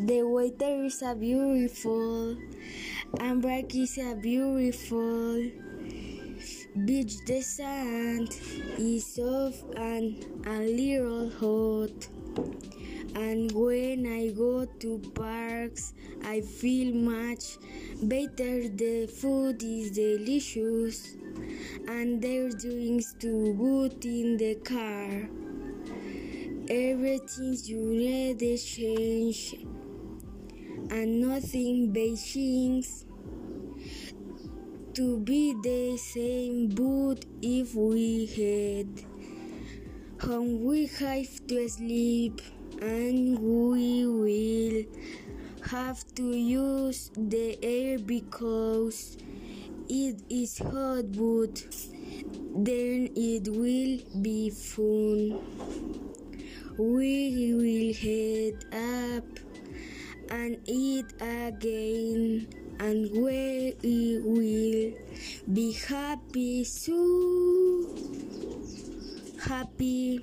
The weather is a beautiful, and bright is a beautiful. Beach the sand is soft and a little hot. And when I go to parks, I feel much better. The food is delicious, and there's drinks too good in the car. Everything's United change, and nothing Beijing's to be the same. But if we head home, we have to sleep, and we will have to use the air because it is hot. But then it will be fun. We will head up and eat again, and we will be happy, soon. happy.